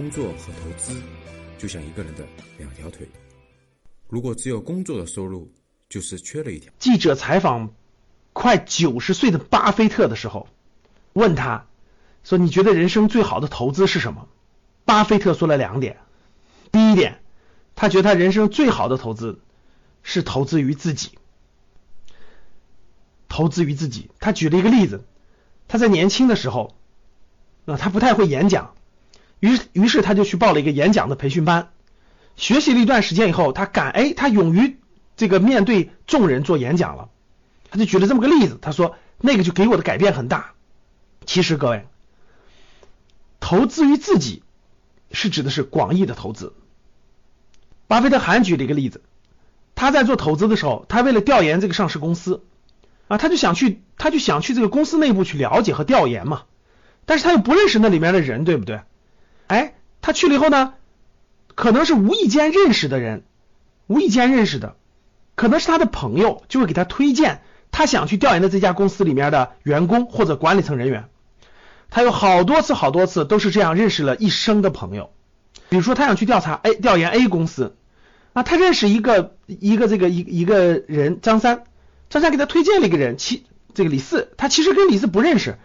工作和投资就像一个人的两条腿，如果只有工作的收入，就是缺了一条。记者采访快九十岁的巴菲特的时候，问他说：“你觉得人生最好的投资是什么？”巴菲特说了两点。第一点，他觉得他人生最好的投资是投资于自己，投资于自己。他举了一个例子，他在年轻的时候，啊，他不太会演讲，于于是他就去报了一个演讲的培训班，学习了一段时间以后，他敢哎，他勇于这个面对众人做演讲了。他就举了这么个例子，他说那个就给我的改变很大。其实各位，投资于自己是指的是广义的投资。巴菲特还举了一个例子，他在做投资的时候，他为了调研这个上市公司啊，他就想去，他就想去这个公司内部去了解和调研嘛。但是他又不认识那里面的人，对不对？哎，他去了以后呢，可能是无意间认识的人，无意间认识的，可能是他的朋友，就会给他推荐他想去调研的这家公司里面的员工或者管理层人员。他有好多次、好多次都是这样认识了一生的朋友。比如说，他想去调查 A 调研 A 公司。啊，他认识一个一个这个一一个人张三，张三给他推荐了一个人，其这个李四，他其实跟李四不认识，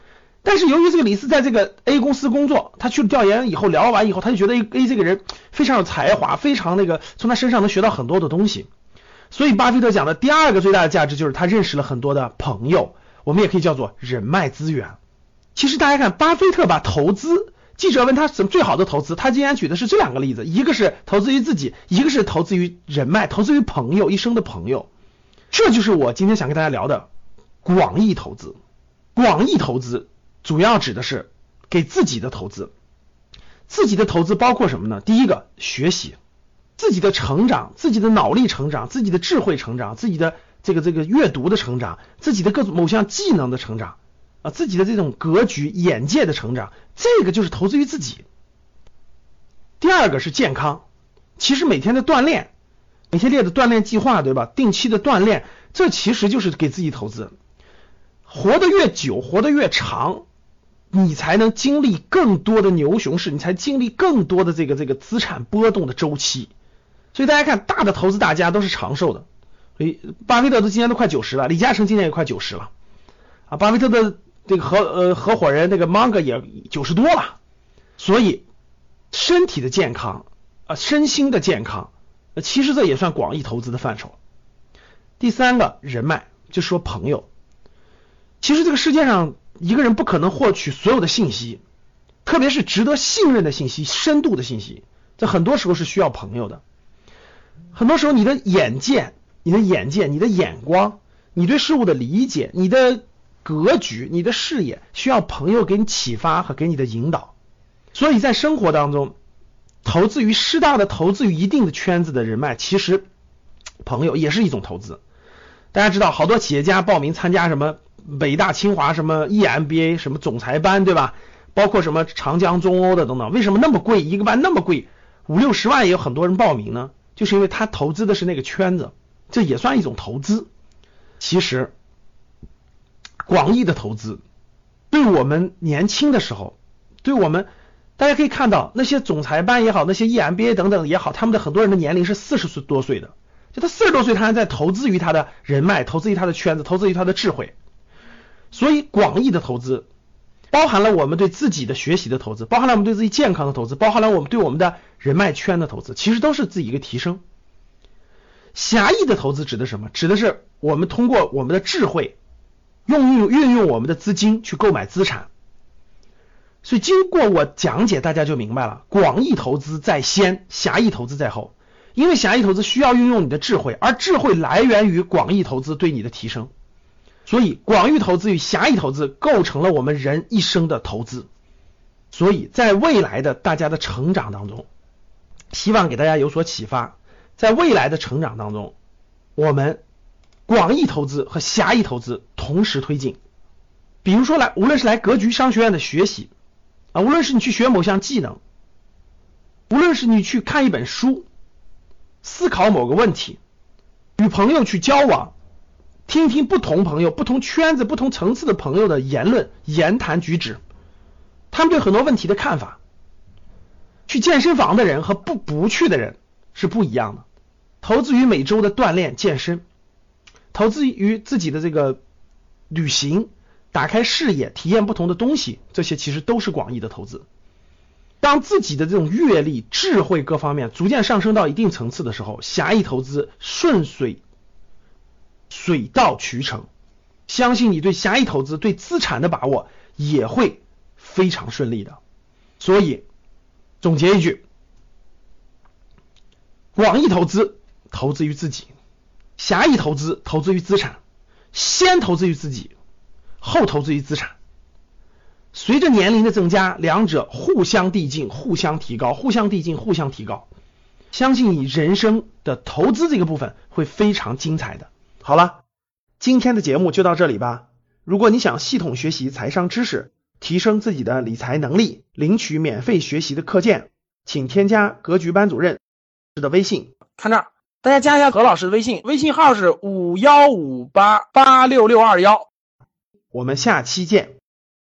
但是由于这个李四在这个 A 公司工作，他去了调研以后聊完以后，他就觉得 A A 这个人非常有才华，非常那个从他身上能学到很多的东西，所以巴菲特讲的第二个最大的价值就是他认识了很多的朋友，我们也可以叫做人脉资源。其实大家看，巴菲特把投资。记者问他什么最好的投资，他竟然举的是这两个例子，一个是投资于自己，一个是投资于人脉，投资于朋友，一生的朋友。这就是我今天想跟大家聊的广义投资。广义投资主要指的是给自己的投资，自己的投资包括什么呢？第一个，学习，自己的成长，自己的脑力成长，自己的智慧成长，自己的这个这个阅读的成长，自己的各种某项技能的成长。啊，自己的这种格局、眼界的成长，这个就是投资于自己。第二个是健康，其实每天的锻炼，每天列的锻炼计划，对吧？定期的锻炼，这其实就是给自己投资。活得越久，活得越长，你才能经历更多的牛熊市，你才经历更多的这个这个资产波动的周期。所以大家看，大的投资大家都是长寿的。所以巴菲特都今年都快九十了，李嘉诚今年也快九十了。啊，巴菲特的。这个合呃合伙人那个芒格也九十多了，所以身体的健康啊身心的健康，其实这也算广义投资的范畴。第三个人脉，就说朋友，其实这个世界上一个人不可能获取所有的信息，特别是值得信任的信息、深度的信息，这很多时候是需要朋友的。很多时候你的眼界、你的眼界、你的眼光、你对事物的理解、你的。格局，你的视野需要朋友给你启发和给你的引导，所以在生活当中，投资于适当的投资于一定的圈子的人脉，其实朋友也是一种投资。大家知道，好多企业家报名参加什么北大、清华什么 EMBA 什么总裁班，对吧？包括什么长江中欧的等等，为什么那么贵？一个班那么贵，五六十万也有很多人报名呢？就是因为他投资的是那个圈子，这也算一种投资。其实。广义的投资，对我们年轻的时候，对我们大家可以看到，那些总裁班也好，那些 EMBA 等等也好，他们的很多人的年龄是四十岁多岁的，就他四十多岁，他还在投资于他的人脉，投资于他的圈子，投资于他的智慧。所以，广义的投资包含了我们对自己的学习的投资，包含了我们对自己健康的投资，包含了我们对我们的人脉圈的投资，其实都是自己一个提升。狭义的投资指的什么？指的是我们通过我们的智慧。用运运用我们的资金去购买资产，所以经过我讲解，大家就明白了，广义投资在先，狭义投资在后。因为狭义投资需要运用你的智慧，而智慧来源于广义投资对你的提升，所以广义投资与狭义投资构成了我们人一生的投资。所以在未来的大家的成长当中，希望给大家有所启发，在未来的成长当中，我们。广义投资和狭义投资同时推进，比如说来，无论是来格局商学院的学习啊，无论是你去学某项技能，无论是你去看一本书，思考某个问题，与朋友去交往，听听不同朋友、不同圈子、不同层次的朋友的言论、言谈举止，他们对很多问题的看法，去健身房的人和不不去的人是不一样的。投资于每周的锻炼健身，投资于自己的这个旅行，打开视野，体验不同的东西，这些其实都是广义的投资。当自己的这种阅历、智慧各方面逐渐上升到一定层次的时候，狭义投资顺水水到渠成。相信你对狭义投资、对资产的把握也会非常顺利的。所以总结一句：广义投资投资于自己，狭义投资投资于资产，先投资于自己，后投资于资产。随着年龄的增加，两者互相递进、互相提高、互相递进、互相提高。相信你人生的投资这个部分会非常精彩的。好了，今天的节目就到这里吧。如果你想系统学习财商知识，提升自己的理财能力，领取免费学习的课件，请添加格局班主任的微信。看这儿，大家加一下何老师的微信，微信号是五幺五八八六六二幺。我们下期见。